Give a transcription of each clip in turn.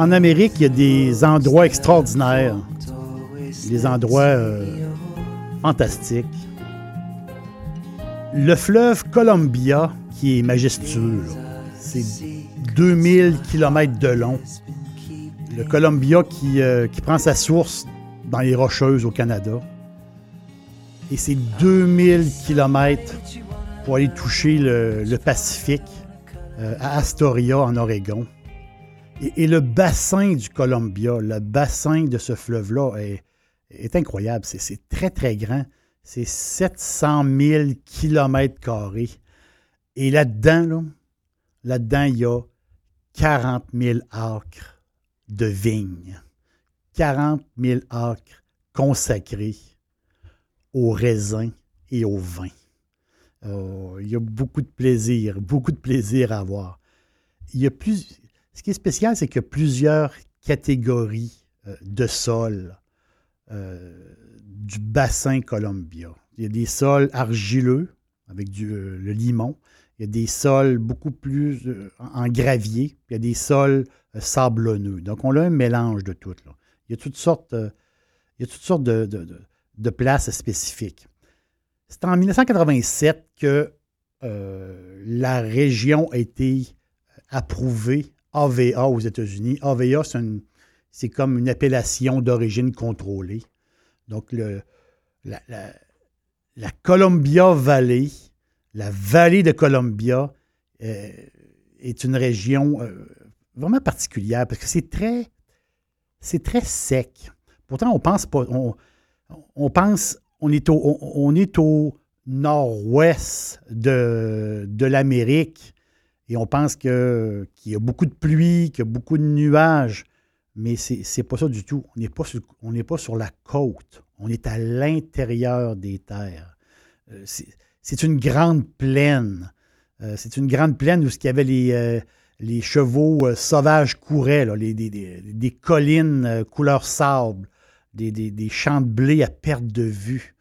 En Amérique, il y a des endroits extraordinaires, des endroits euh, fantastiques. Le fleuve Columbia, qui est majestueux, c'est 2000 km de long. Le Columbia qui, euh, qui, prend sa source dans les Rocheuses au Canada. Et c'est 2000 km pour aller toucher le, Pacifique euh, à Astoria, en Oregon. Et, le bassin du Columbia, le bassin de ce fleuve-là est, incroyable. C'est très, très grand. C'est 700 000 km. Et là-dedans, là-dedans, il y a 40 000 acres de vignes. 40 000 acres consacrés au raisin et au vin. Oh, il y a beaucoup de plaisir, beaucoup de plaisir à avoir. Il y a plus, ce qui est spécial, c'est qu'il y a plusieurs catégories euh, de sols. Euh, du bassin Columbia. Il y a des sols argileux avec du, euh, le limon. Il y a des sols beaucoup plus en gravier. il y a des sols sablonneux. Donc, on a un mélange de tout. Il y a toutes sortes, il y a toutes sortes de, places spécifiques. C'est en 1987 que la région a été approuvée AVA aux États-Unis. AVA, c'est comme une appellation d'origine contrôlée. Donc, le, la, Columbia Valley, la vallée de Columbia, euh, est une région euh, vraiment particulière parce que c'est très, c'est très sec. Pourtant, on pense pas, on, pense, on est au, on, au nord-ouest de, de l'Amérique et on pense qu'il y a beaucoup de pluie, qu'il y a beaucoup de nuages. Mais ce n'est pas ça du tout. On n'est pas, sur, la côte. On est à l'intérieur des terres. Euh, c'est une grande plaine. Euh, c'est une grande plaine où il y avait les, euh, chevaux sauvages couraient, les, des, collines couleur sable, des, champs de blé à perte de vue.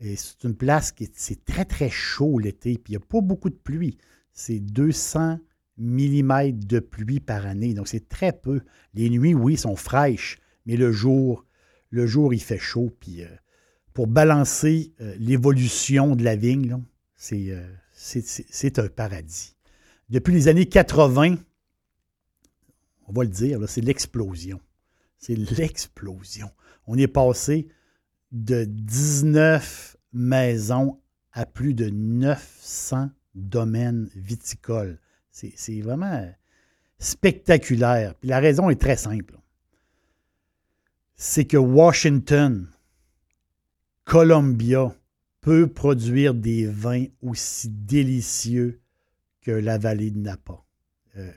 Et c'est une place qui est, très, très chaud l'été. Puis il n'y a pas beaucoup de pluie. C'est 200 mm de pluie par année. Donc, c'est très peu. Les nuits, oui, sont fraîches, mais le jour, le jour, il fait chaud. Puis, euh, pour balancer euh, l'évolution de la vigne, euh, c'est un paradis. Depuis les années 80, on va le dire, c'est l'explosion. C'est l'explosion. On est passé de 19 maisons à plus de 900 domaines viticoles. C'est vraiment spectaculaire. La raison est très simple. C'est que Washington, Columbia, peut produire des vins aussi délicieux que la vallée de Napa. Euh,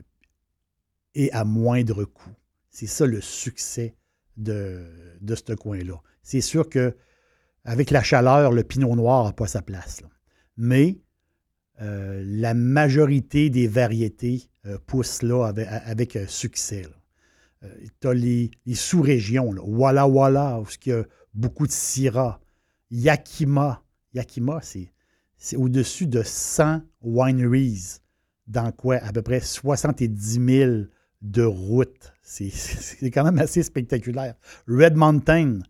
et à moindre coût. C'est ça le succès de, de ce coin-là. C'est sûr que avec la chaleur, le pinot noir n'a pas sa place. Mais euh, la majorité des variétés euh, poussent là avec, euh, succès. tu as les, sous-régions, Walla Walla, où il y a beaucoup de Syrah, Yakima. Yakima, c'est, au-dessus de 100 wineries dans quoi? À peu près 70 000 de routes. C'est, quand même assez spectaculaire. Red Mountain,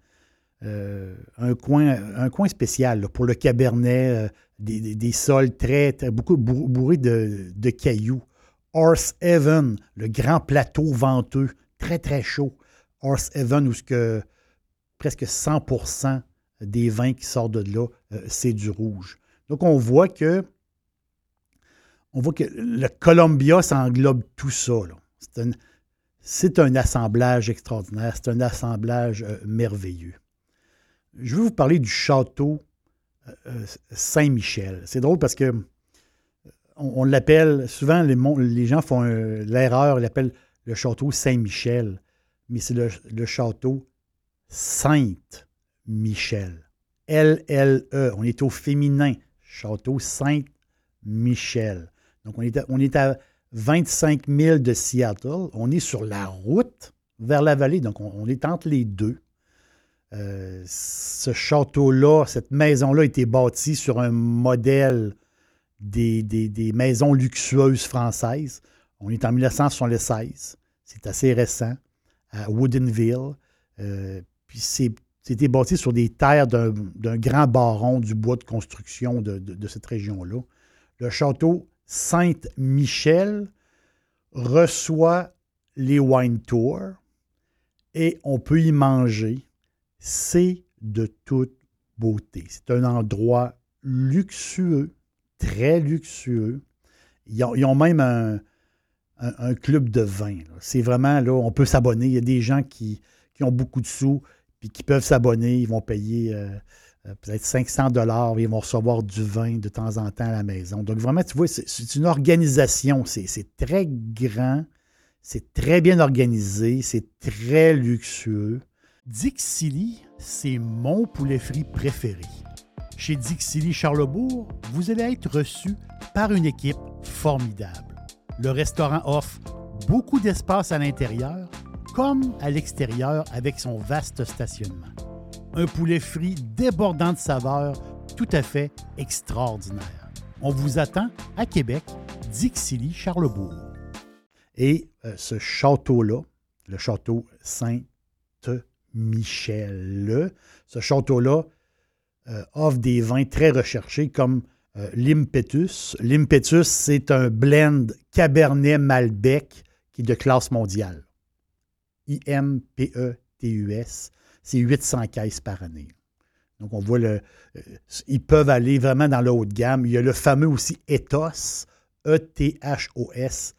un, coin, un coin spécial pour le Cabernet, des, sols très, beaucoup bourrés de, cailloux. Horse Heaven, le grand plateau venteux, très, très chaud. Horse Heaven, où ce que presque 100 des vins qui sortent de là, euh, c'est du rouge. Donc, on voit que on voit que le Columbia, ça englobe tout ça. C'est un, assemblage extraordinaire, c'est un assemblage euh, merveilleux. Je vais vous parler du château euh, Saint-Michel. C'est drôle parce que on, l'appelle, souvent les, gens font l'erreur, ils l'appellent le château Saint-Michel, mais c'est le, château Sainte-Michel. L-L-E, on est au féminin, château Sainte-Michel. Donc on est, à, on est à 25 000 de Seattle, on est sur la route vers la vallée, donc on, est entre les deux. Euh, ce château-là, cette maison-là a été bâtie sur un modèle des, maisons luxueuses françaises. On est en 1976. C'est assez récent, à Woodinville. Euh, puis c'était bâti sur des terres d'un grand baron du bois de construction de, cette région-là. Le château Sainte-Michel reçoit les wine tours et on peut y manger. C'est de toute beauté. C'est un endroit luxueux très luxueux. Ils ont, même un, club de vin. C'est vraiment, là, on peut s'abonner. Il y a des gens qui, ont beaucoup de sous puis qui peuvent s'abonner. Ils vont payer euh, euh, peut-être 500 dollars. Ils vont recevoir du vin de temps en temps à la maison. Donc, vraiment, tu vois, c'est une organisation. C'est très grand. C'est très bien organisé. C'est très luxueux. Dixili, c'est mon poulet frit préféré. Chez Dixili Charlebourg, vous allez être reçu par une équipe formidable. Le restaurant offre beaucoup d'espace à l'intérieur comme à l'extérieur avec son vaste stationnement. Un poulet frit débordant de saveurs tout à fait extraordinaire. On vous attend à Québec, Dixilly, Charlebourg. Et euh, ce château-là, le château Saint-Michel, ce château-là euh, offre des vins très recherchés comme euh, l'Impetus. L'Impetus, c'est un blend Cabernet Malbec qui est de classe mondiale. I-M-P-E-T-U-S. C'est 800 caisses par année. Donc, on voit le. Euh, ils peuvent aller vraiment dans le haut de gamme. Il y a le fameux aussi Ethos, E-T-H-O-S.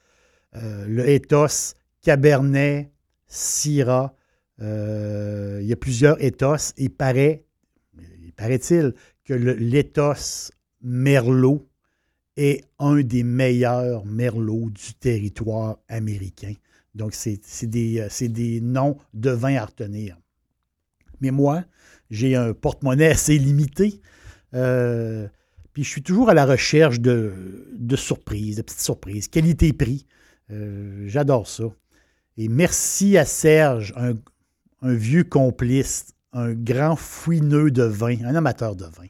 le Ethos Cabernet, Syrah. Il y a plusieurs Ethos. Il paraît paraît-il que l'éthos merlot est un des meilleurs merlots du territoire américain. Donc, c'est des, euh, des, noms de vins à retenir. Mais moi, j'ai un porte-monnaie assez limité. Euh, puis je suis toujours à la recherche de, surprises, de petites surprises, qualité-prix. Euh, j'adore ça. Et merci à Serge, un vieux complice un grand fouineux de vin, un amateur de vin.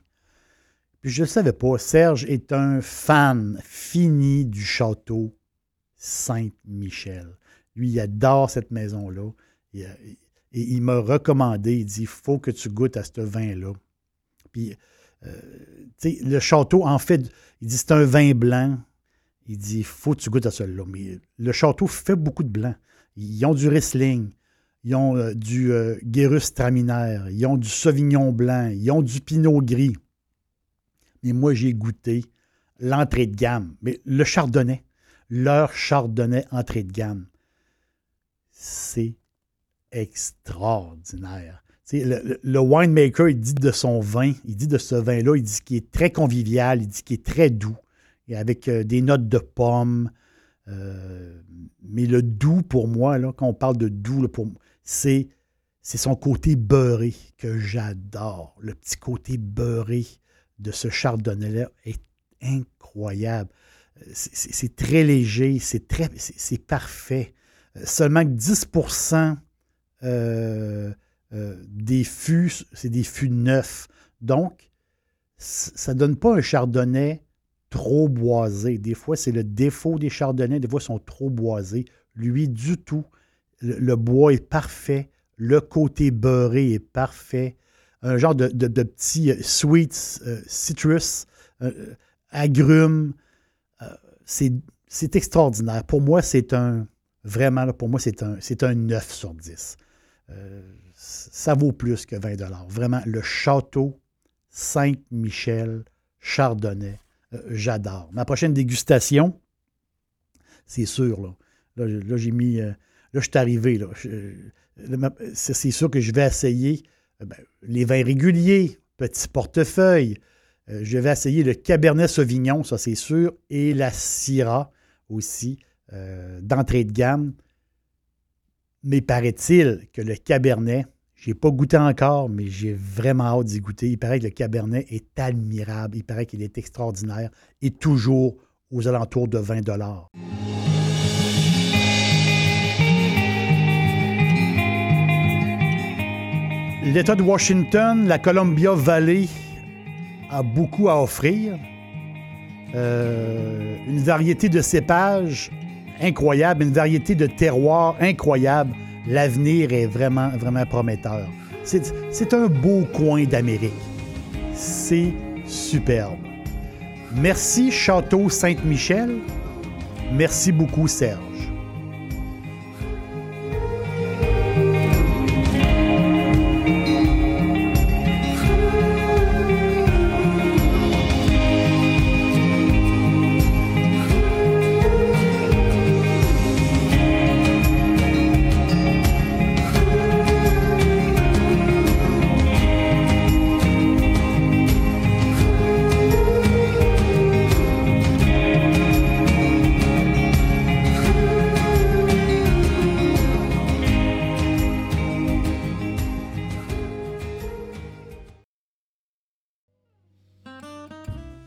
Puis je ne savais pas, Serge est un fan fini du château Saint-Michel. Lui, il adore cette maison-là. Et, il m'a recommandé, il dit, il faut que tu goûtes à ce vin-là. Puis, euh, tu sais, le château, en fait, il dit, c'est un vin blanc. Il dit, faut que tu goûtes à celui-là. Mais le château fait beaucoup de blanc. Ils ont du Riesling, ils ont euh, du euh, Traminaire, ils ont du Sauvignon blanc, ils ont du Pinot gris. Mais moi, j'ai goûté l'entrée de gamme. Mais le Chardonnay, leur Chardonnay entrée de gamme, c'est extraordinaire. Le, le, winemaker, il dit de son vin, il dit de ce vin-là, il dit qu'il est très convivial, il dit qu'il est très doux, et avec euh, des notes de pommes. Euh, mais le doux, pour moi, là, quand on parle de doux, pour, c'est, son côté beurré que j'adore. Le petit côté beurré de ce chardonnay-là est incroyable. C'est, très léger, c'est, très, c'est, parfait. Seulement que 10% euh, euh, des fûts, c'est des fûts neufs. Donc, ça ne donne pas un chardonnay trop boisé. Des fois, c'est le défaut des chardonnays. Des fois, ils sont trop boisés. Lui, du tout le, bois est parfait, le côté beurré est parfait, un genre de, de, petit euh, sweet euh, citrus, agrumes. Euh, c'est extraordinaire. Pour moi, c'est un, Vraiment, pour moi, c'est un, un 9 sur 10. Euh, ça vaut plus que 20 Vraiment, le château Saint-Michel Chardonnay, j'adore. Ma prochaine dégustation, c'est sûr, là. Là, j'ai mis. Là, je suis arrivé. C'est sûr que je vais essayer ben, les vins réguliers, petit portefeuille. je vais essayer le Cabernet Sauvignon, ça c'est sûr, et la Syrah aussi. Euh, d'entrée de gamme. Mais paraît-il que le Cabernet, je n'ai pas goûté encore, mais j'ai vraiment hâte d'y goûter. Il paraît que le Cabernet est admirable. Il paraît qu'il est extraordinaire et toujours aux alentours de 20 L'État de Washington, la Columbia Valley a beaucoup à offrir. Euh, une variété de cépages incroyable, une variété de terroirs incroyable. L'avenir est vraiment, vraiment prometteur. C'est un beau coin d'Amérique. C'est superbe. Merci Château Saint-Michel. Merci beaucoup Serge.